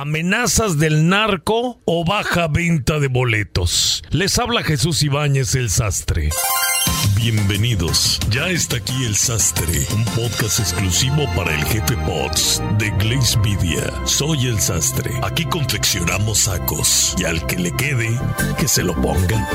amenazas del narco o baja venta de boletos. Les habla Jesús Ibáñez el Sastre. Bienvenidos, ya está aquí el Sastre, un podcast exclusivo para el jefe Bots de Glaze Media. Soy el Sastre, aquí confeccionamos sacos y al que le quede, que se lo ponga.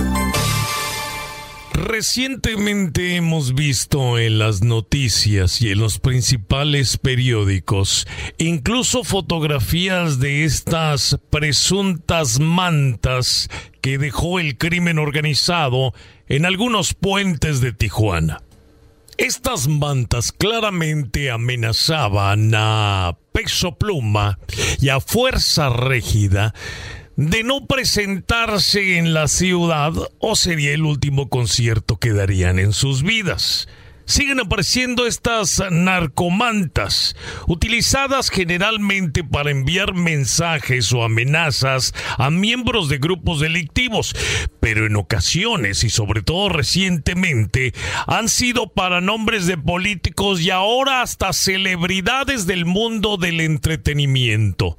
Recientemente hemos visto en las noticias y en los principales periódicos incluso fotografías de estas presuntas mantas que dejó el crimen organizado en algunos puentes de Tijuana. Estas mantas claramente amenazaban a Peso Pluma y a Fuerza Régida de no presentarse en la ciudad o sería el último concierto que darían en sus vidas. Siguen apareciendo estas narcomantas, utilizadas generalmente para enviar mensajes o amenazas a miembros de grupos delictivos, pero en ocasiones y sobre todo recientemente han sido para nombres de políticos y ahora hasta celebridades del mundo del entretenimiento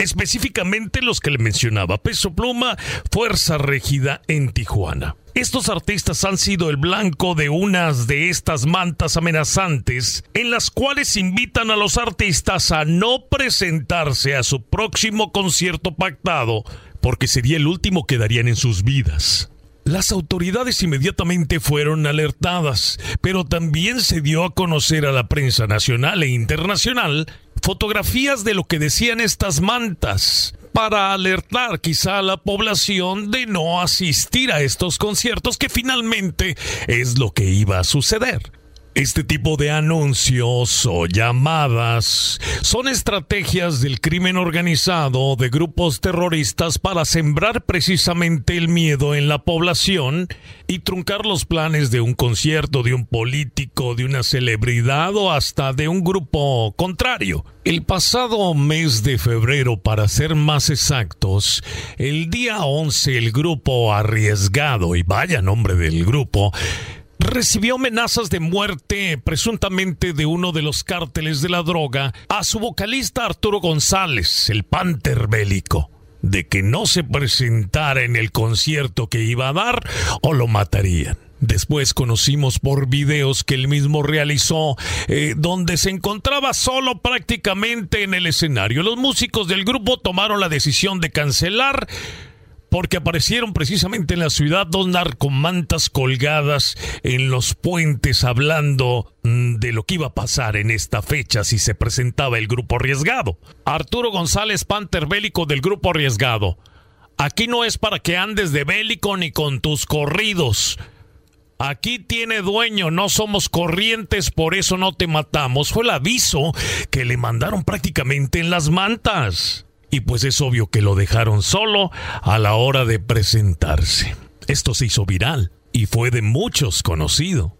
específicamente los que le mencionaba, Peso Pluma, Fuerza Regida en Tijuana. Estos artistas han sido el blanco de unas de estas mantas amenazantes en las cuales invitan a los artistas a no presentarse a su próximo concierto pactado porque sería el último que darían en sus vidas. Las autoridades inmediatamente fueron alertadas, pero también se dio a conocer a la prensa nacional e internacional fotografías de lo que decían estas mantas para alertar quizá a la población de no asistir a estos conciertos que finalmente es lo que iba a suceder. Este tipo de anuncios o llamadas son estrategias del crimen organizado de grupos terroristas para sembrar precisamente el miedo en la población y truncar los planes de un concierto, de un político, de una celebridad o hasta de un grupo contrario. El pasado mes de febrero, para ser más exactos, el día 11 el grupo arriesgado, y vaya nombre del grupo, recibió amenazas de muerte presuntamente de uno de los cárteles de la droga a su vocalista Arturo González, el Panther bélico, de que no se presentara en el concierto que iba a dar o lo matarían. Después conocimos por videos que él mismo realizó, eh, donde se encontraba solo prácticamente en el escenario. Los músicos del grupo tomaron la decisión de cancelar porque aparecieron precisamente en la ciudad dos narcomantas colgadas en los puentes hablando mm, de lo que iba a pasar en esta fecha si se presentaba el grupo arriesgado. Arturo González Panther Bélico del grupo arriesgado. Aquí no es para que andes de bélico ni con tus corridos. Aquí tiene dueño, no somos corrientes, por eso no te matamos. Fue el aviso que le mandaron prácticamente en las mantas y pues es obvio que lo dejaron solo a la hora de presentarse. Esto se hizo viral y fue de muchos conocido.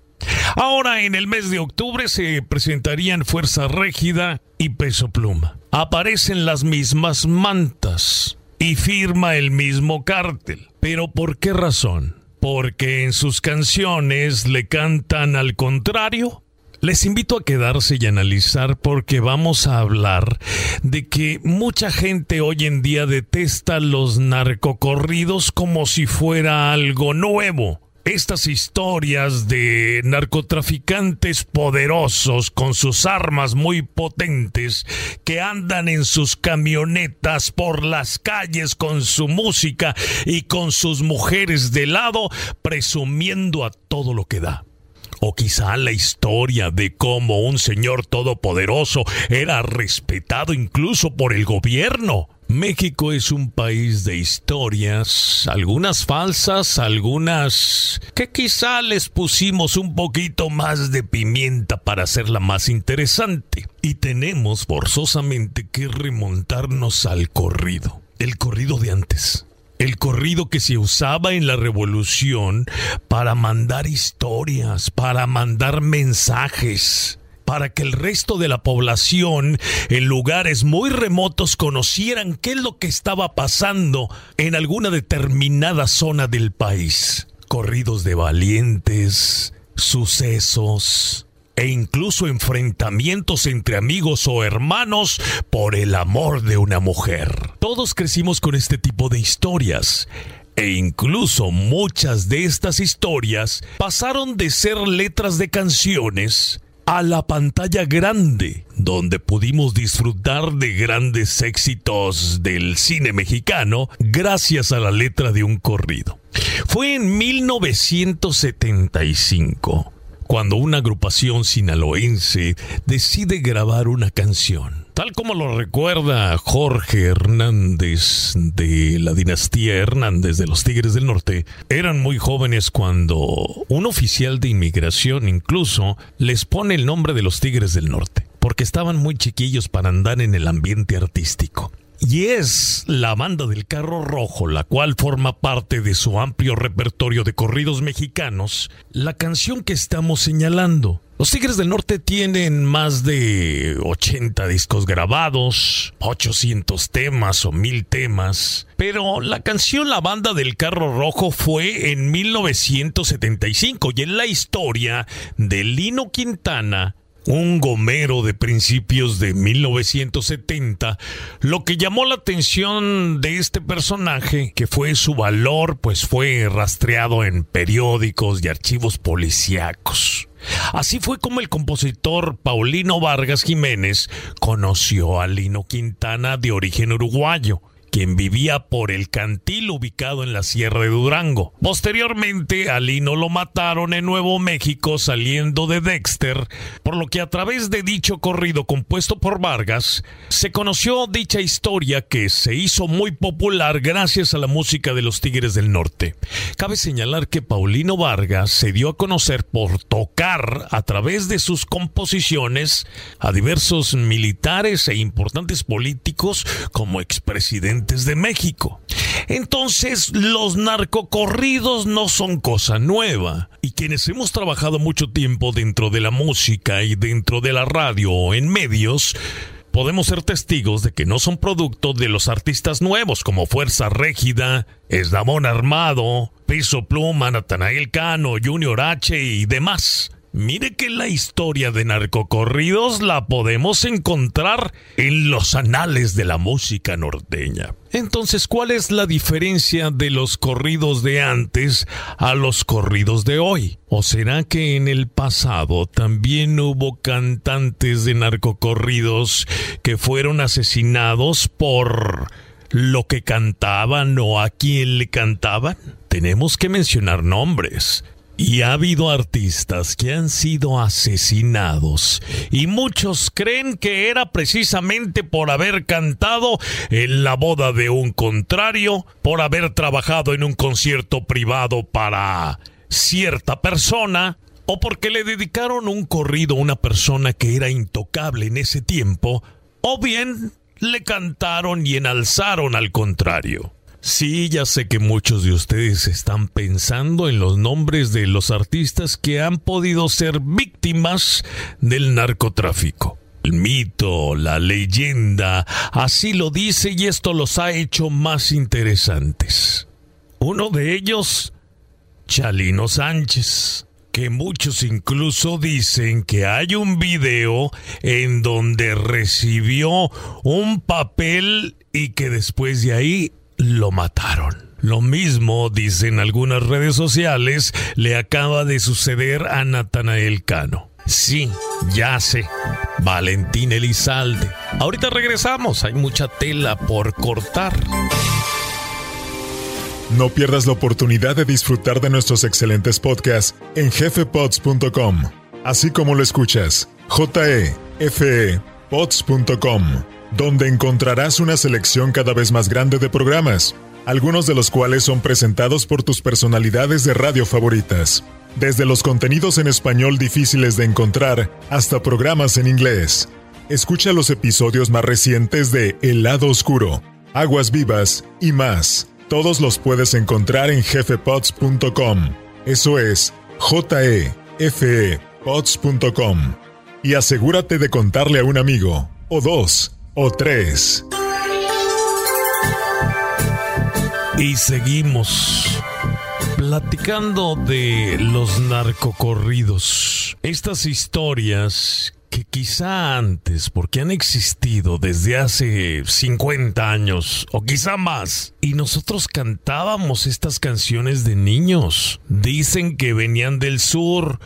Ahora en el mes de octubre se presentarían Fuerza Régida y Peso Pluma. Aparecen las mismas mantas y firma el mismo cártel. ¿Pero por qué razón? Porque en sus canciones le cantan al contrario les invito a quedarse y analizar porque vamos a hablar de que mucha gente hoy en día detesta los narcocorridos como si fuera algo nuevo. Estas historias de narcotraficantes poderosos con sus armas muy potentes que andan en sus camionetas por las calles con su música y con sus mujeres de lado presumiendo a todo lo que da. O quizá la historia de cómo un señor todopoderoso era respetado incluso por el gobierno. México es un país de historias, algunas falsas, algunas que quizá les pusimos un poquito más de pimienta para hacerla más interesante. Y tenemos forzosamente que remontarnos al corrido, el corrido de antes el corrido que se usaba en la revolución para mandar historias, para mandar mensajes, para que el resto de la población en lugares muy remotos conocieran qué es lo que estaba pasando en alguna determinada zona del país. Corridos de valientes, sucesos, e incluso enfrentamientos entre amigos o hermanos por el amor de una mujer. Todos crecimos con este tipo de historias. E incluso muchas de estas historias pasaron de ser letras de canciones a la pantalla grande, donde pudimos disfrutar de grandes éxitos del cine mexicano gracias a la letra de un corrido. Fue en 1975 cuando una agrupación sinaloense decide grabar una canción. Tal como lo recuerda Jorge Hernández de la dinastía Hernández de los Tigres del Norte, eran muy jóvenes cuando un oficial de inmigración incluso les pone el nombre de los Tigres del Norte, porque estaban muy chiquillos para andar en el ambiente artístico y es la banda del carro rojo, la cual forma parte de su amplio repertorio de corridos mexicanos, la canción que estamos señalando. Los Tigres del Norte tienen más de 80 discos grabados, 800 temas o 1000 temas, pero la canción La Banda del Carro Rojo fue en 1975 y en la historia de Lino Quintana un gomero de principios de 1970, lo que llamó la atención de este personaje, que fue su valor, pues fue rastreado en periódicos y archivos policíacos. Así fue como el compositor Paulino Vargas Jiménez conoció a Lino Quintana de origen uruguayo quien vivía por el cantil ubicado en la Sierra de Durango. Posteriormente, a Lino lo mataron en Nuevo México saliendo de Dexter, por lo que a través de dicho corrido compuesto por Vargas, se conoció dicha historia que se hizo muy popular gracias a la música de los Tigres del Norte. Cabe señalar que Paulino Vargas se dio a conocer por tocar a través de sus composiciones a diversos militares e importantes políticos como expresidente de México. Entonces, los narcocorridos no son cosa nueva. Y quienes hemos trabajado mucho tiempo dentro de la música y dentro de la radio o en medios, podemos ser testigos de que no son producto de los artistas nuevos como Fuerza Régida, Esdamón Armado, Piso Pluma, Natanael Cano, Junior H y demás. Mire que la historia de narcocorridos la podemos encontrar en los anales de la música norteña. Entonces, ¿cuál es la diferencia de los corridos de antes a los corridos de hoy? ¿O será que en el pasado también hubo cantantes de narcocorridos que fueron asesinados por lo que cantaban o a quién le cantaban? Tenemos que mencionar nombres. Y ha habido artistas que han sido asesinados y muchos creen que era precisamente por haber cantado en la boda de un contrario, por haber trabajado en un concierto privado para cierta persona, o porque le dedicaron un corrido a una persona que era intocable en ese tiempo, o bien le cantaron y enalzaron al contrario. Sí, ya sé que muchos de ustedes están pensando en los nombres de los artistas que han podido ser víctimas del narcotráfico. El mito, la leyenda, así lo dice y esto los ha hecho más interesantes. Uno de ellos, Chalino Sánchez, que muchos incluso dicen que hay un video en donde recibió un papel y que después de ahí lo mataron. Lo mismo, dicen algunas redes sociales, le acaba de suceder a Natanael Cano. Sí, ya sé. Valentín Elizalde. Ahorita regresamos, hay mucha tela por cortar. No pierdas la oportunidad de disfrutar de nuestros excelentes podcasts en jefepods.com, así como lo escuchas, jefepods.com donde encontrarás una selección cada vez más grande de programas, algunos de los cuales son presentados por tus personalidades de radio favoritas, desde los contenidos en español difíciles de encontrar hasta programas en inglés. Escucha los episodios más recientes de El lado oscuro, Aguas vivas y más. Todos los puedes encontrar en jefepods.com. Eso es j e f e pods.com. Y asegúrate de contarle a un amigo o dos o tres. Y seguimos. platicando de los narcocorridos. Estas historias que quizá antes, porque han existido desde hace 50 años o quizá más, y nosotros cantábamos estas canciones de niños. Dicen que venían del sur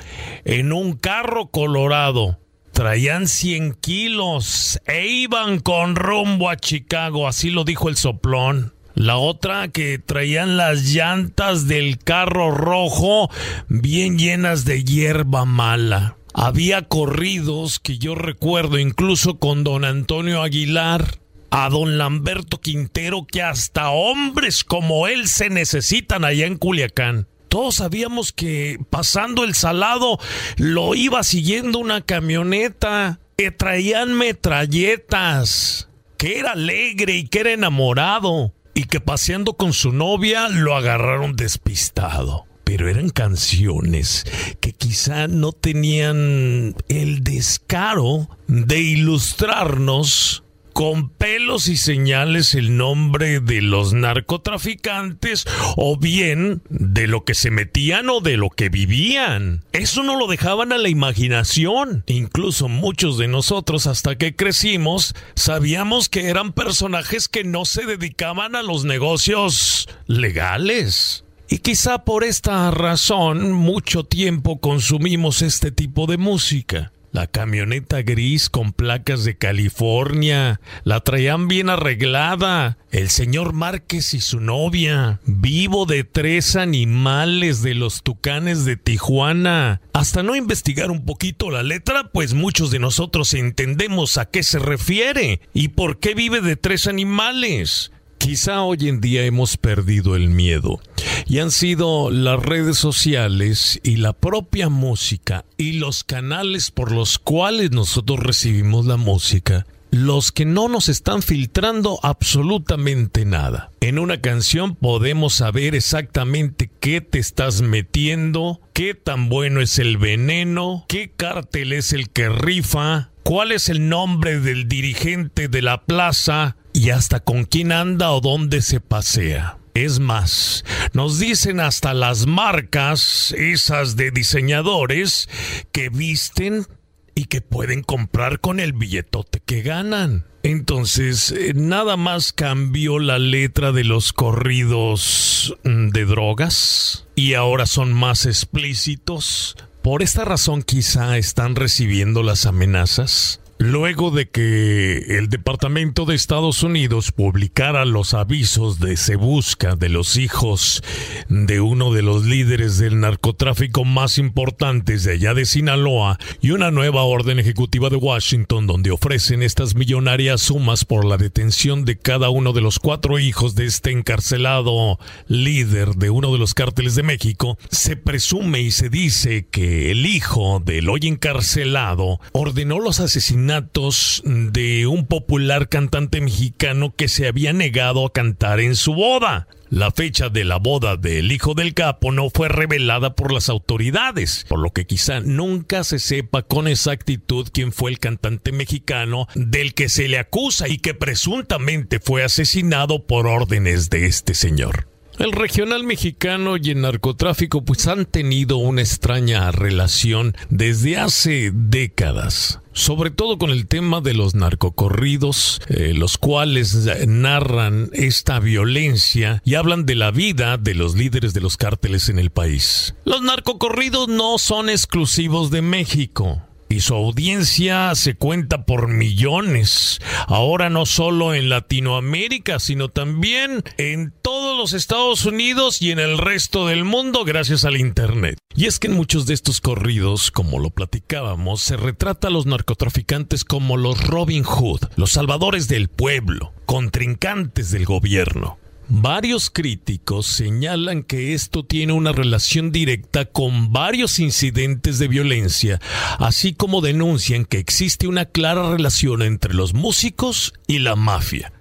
en un carro colorado. Traían 100 kilos e iban con rumbo a Chicago, así lo dijo el soplón. La otra que traían las llantas del carro rojo bien llenas de hierba mala. Había corridos que yo recuerdo incluso con don Antonio Aguilar, a don Lamberto Quintero, que hasta hombres como él se necesitan allá en Culiacán. Todos sabíamos que pasando el salado lo iba siguiendo una camioneta, que traían metralletas, que era alegre y que era enamorado y que paseando con su novia lo agarraron despistado. Pero eran canciones que quizá no tenían el descaro de ilustrarnos con pelos y señales el nombre de los narcotraficantes o bien de lo que se metían o de lo que vivían. Eso no lo dejaban a la imaginación. Incluso muchos de nosotros hasta que crecimos sabíamos que eran personajes que no se dedicaban a los negocios legales. Y quizá por esta razón mucho tiempo consumimos este tipo de música. La camioneta gris con placas de California. La traían bien arreglada. El señor Márquez y su novia. Vivo de tres animales de los tucanes de Tijuana. Hasta no investigar un poquito la letra, pues muchos de nosotros entendemos a qué se refiere y por qué vive de tres animales. Quizá hoy en día hemos perdido el miedo y han sido las redes sociales y la propia música y los canales por los cuales nosotros recibimos la música los que no nos están filtrando absolutamente nada. En una canción podemos saber exactamente qué te estás metiendo, qué tan bueno es el veneno, qué cártel es el que rifa, cuál es el nombre del dirigente de la plaza y hasta con quién anda o dónde se pasea. Es más, nos dicen hasta las marcas, esas de diseñadores, que visten y que pueden comprar con el billetote que ganan. Entonces, eh, nada más cambió la letra de los corridos mm, de drogas y ahora son más explícitos. Por esta razón quizá están recibiendo las amenazas luego de que el Departamento de Estados Unidos publicara los avisos de se busca de los hijos de uno de los líderes del narcotráfico más importantes de allá de Sinaloa y una nueva orden ejecutiva de Washington donde ofrecen estas millonarias sumas por la detención de cada uno de los cuatro hijos de este encarcelado líder de uno de los cárteles de México, se presume y se dice que el hijo del hoy encarcelado ordenó los asesinatos de un popular cantante mexicano que se había negado a cantar en su boda. La fecha de la boda del hijo del capo no fue revelada por las autoridades, por lo que quizá nunca se sepa con exactitud quién fue el cantante mexicano del que se le acusa y que presuntamente fue asesinado por órdenes de este señor. El regional mexicano y el narcotráfico pues han tenido una extraña relación desde hace décadas sobre todo con el tema de los narcocorridos, eh, los cuales narran esta violencia y hablan de la vida de los líderes de los cárteles en el país. Los narcocorridos no son exclusivos de México y su audiencia se cuenta por millones. Ahora no solo en Latinoamérica, sino también en todos los Estados Unidos y en el resto del mundo gracias al Internet. Y es que en muchos de estos corridos, como lo platicábamos, se retrata a los narcotraficantes como los Robin Hood, los salvadores del pueblo, contrincantes del gobierno. Varios críticos señalan que esto tiene una relación directa con varios incidentes de violencia, así como denuncian que existe una clara relación entre los músicos y la mafia,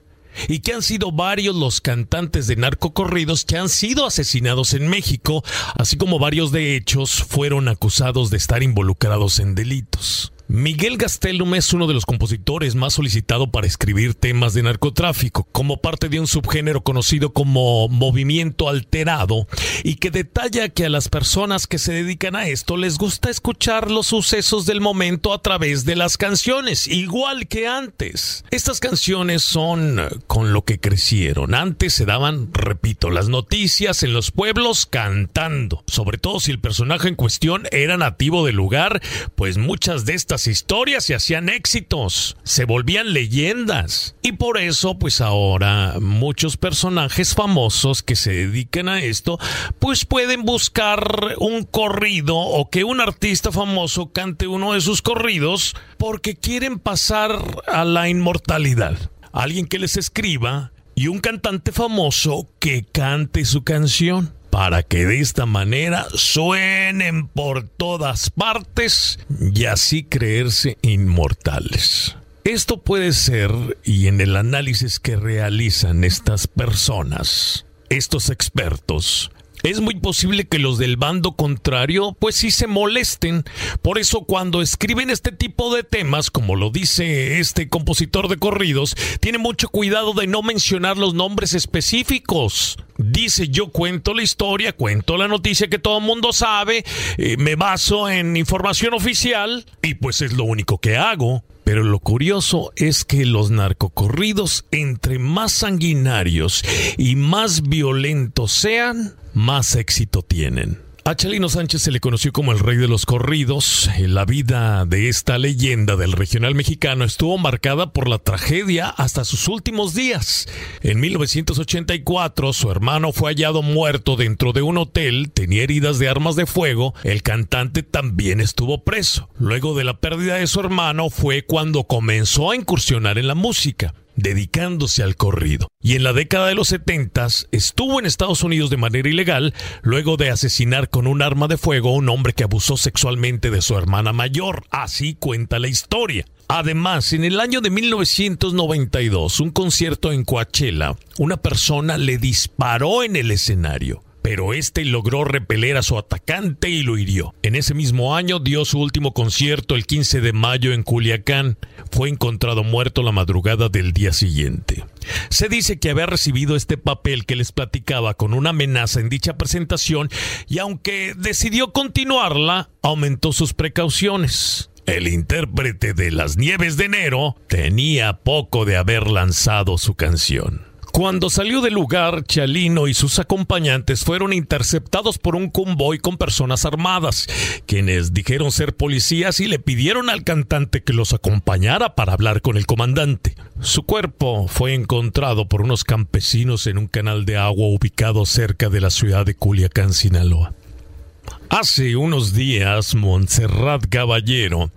y que han sido varios los cantantes de narcocorridos que han sido asesinados en México, así como varios de hechos fueron acusados de estar involucrados en delitos. Miguel Gastelum es uno de los compositores más solicitados para escribir temas de narcotráfico, como parte de un subgénero conocido como movimiento alterado, y que detalla que a las personas que se dedican a esto les gusta escuchar los sucesos del momento a través de las canciones, igual que antes. Estas canciones son con lo que crecieron. Antes se daban, repito, las noticias en los pueblos cantando, sobre todo si el personaje en cuestión era nativo del lugar, pues muchas de estas historias se hacían éxitos, se volvían leyendas. Y por eso, pues ahora muchos personajes famosos que se dedican a esto, pues pueden buscar un corrido o que un artista famoso cante uno de sus corridos porque quieren pasar a la inmortalidad. Alguien que les escriba y un cantante famoso que cante su canción para que de esta manera suenen por todas partes y así creerse inmortales. Esto puede ser, y en el análisis que realizan estas personas, estos expertos, es muy posible que los del bando contrario pues sí se molesten. Por eso cuando escriben este tipo de temas, como lo dice este compositor de corridos, tiene mucho cuidado de no mencionar los nombres específicos. Dice yo cuento la historia, cuento la noticia que todo el mundo sabe, eh, me baso en información oficial y pues es lo único que hago. Pero lo curioso es que los narcocorridos, entre más sanguinarios y más violentos sean, más éxito tienen. A Chalino Sánchez se le conoció como el rey de los corridos. La vida de esta leyenda del regional mexicano estuvo marcada por la tragedia hasta sus últimos días. En 1984, su hermano fue hallado muerto dentro de un hotel, tenía heridas de armas de fuego, el cantante también estuvo preso. Luego de la pérdida de su hermano fue cuando comenzó a incursionar en la música dedicándose al corrido. Y en la década de los 70 estuvo en Estados Unidos de manera ilegal luego de asesinar con un arma de fuego a un hombre que abusó sexualmente de su hermana mayor. Así cuenta la historia. Además, en el año de 1992, un concierto en Coachella, una persona le disparó en el escenario pero este logró repeler a su atacante y lo hirió. En ese mismo año dio su último concierto el 15 de mayo en Culiacán. Fue encontrado muerto la madrugada del día siguiente. Se dice que había recibido este papel que les platicaba con una amenaza en dicha presentación y aunque decidió continuarla, aumentó sus precauciones. El intérprete de Las Nieves de Enero tenía poco de haber lanzado su canción. Cuando salió del lugar, Chalino y sus acompañantes fueron interceptados por un convoy con personas armadas, quienes dijeron ser policías y le pidieron al cantante que los acompañara para hablar con el comandante. Su cuerpo fue encontrado por unos campesinos en un canal de agua ubicado cerca de la ciudad de Culiacán, Sinaloa. Hace unos días, Montserrat Caballero,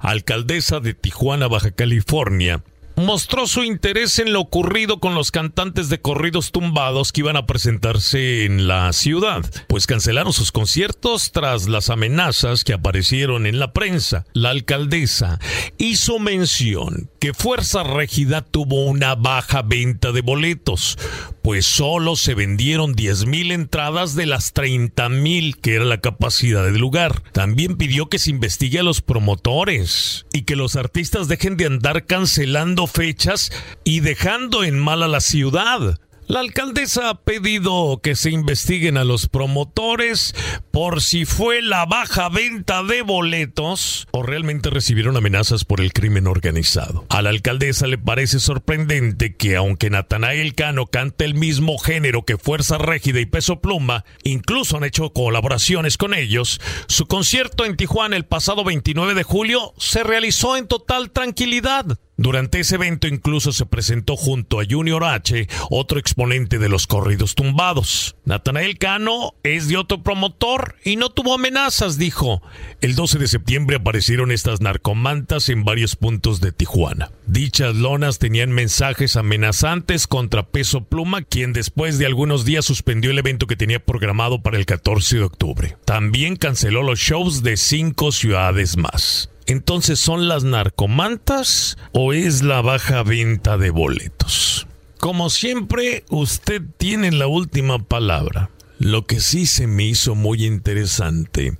alcaldesa de Tijuana, Baja California, mostró su interés en lo ocurrido con los cantantes de corridos tumbados que iban a presentarse en la ciudad, pues cancelaron sus conciertos tras las amenazas que aparecieron en la prensa. La alcaldesa hizo mención que Fuerza Régida tuvo una baja venta de boletos, pues solo se vendieron 10.000 entradas de las 30.000 que era la capacidad del lugar. También pidió que se investigue a los promotores y que los artistas dejen de andar cancelando fechas y dejando en mal a la ciudad. La alcaldesa ha pedido que se investiguen a los promotores por si fue la baja venta de boletos o realmente recibieron amenazas por el crimen organizado. A la alcaldesa le parece sorprendente que aunque Natanael Cano cante el mismo género que Fuerza Régida y Peso Pluma, incluso han hecho colaboraciones con ellos, su concierto en Tijuana el pasado 29 de julio se realizó en total tranquilidad. Durante ese evento incluso se presentó junto a Junior H, otro exponente de los corridos tumbados. Natanael Cano es de otro promotor y no tuvo amenazas, dijo. El 12 de septiembre aparecieron estas narcomantas en varios puntos de Tijuana. Dichas lonas tenían mensajes amenazantes contra Peso Pluma, quien después de algunos días suspendió el evento que tenía programado para el 14 de octubre. También canceló los shows de cinco ciudades más. Entonces, ¿son las narcomantas o es la baja venta de boletos? Como siempre, usted tiene la última palabra. Lo que sí se me hizo muy interesante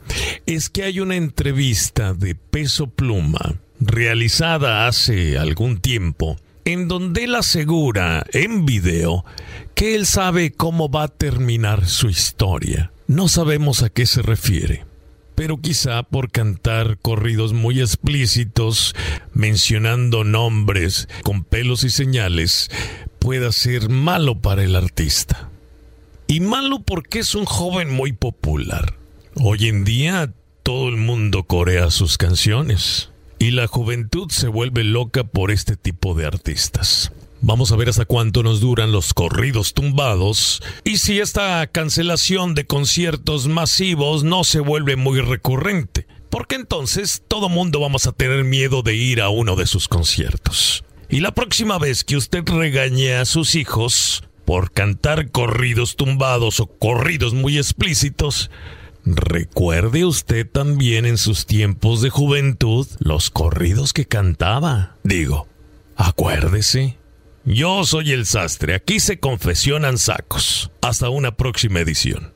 es que hay una entrevista de peso pluma realizada hace algún tiempo en donde él asegura en video que él sabe cómo va a terminar su historia. No sabemos a qué se refiere, pero quizá por cantar corridos muy explícitos, mencionando nombres con pelos y señales, pueda ser malo para el artista. Y malo porque es un joven muy popular. Hoy en día todo el mundo corea sus canciones y la juventud se vuelve loca por este tipo de artistas. Vamos a ver hasta cuánto nos duran los corridos tumbados y si esta cancelación de conciertos masivos no se vuelve muy recurrente, porque entonces todo mundo vamos a tener miedo de ir a uno de sus conciertos. Y la próxima vez que usted regañe a sus hijos por cantar corridos tumbados o corridos muy explícitos, Recuerde usted también en sus tiempos de juventud los corridos que cantaba. Digo, acuérdese. Yo soy el sastre, aquí se confesionan sacos. Hasta una próxima edición.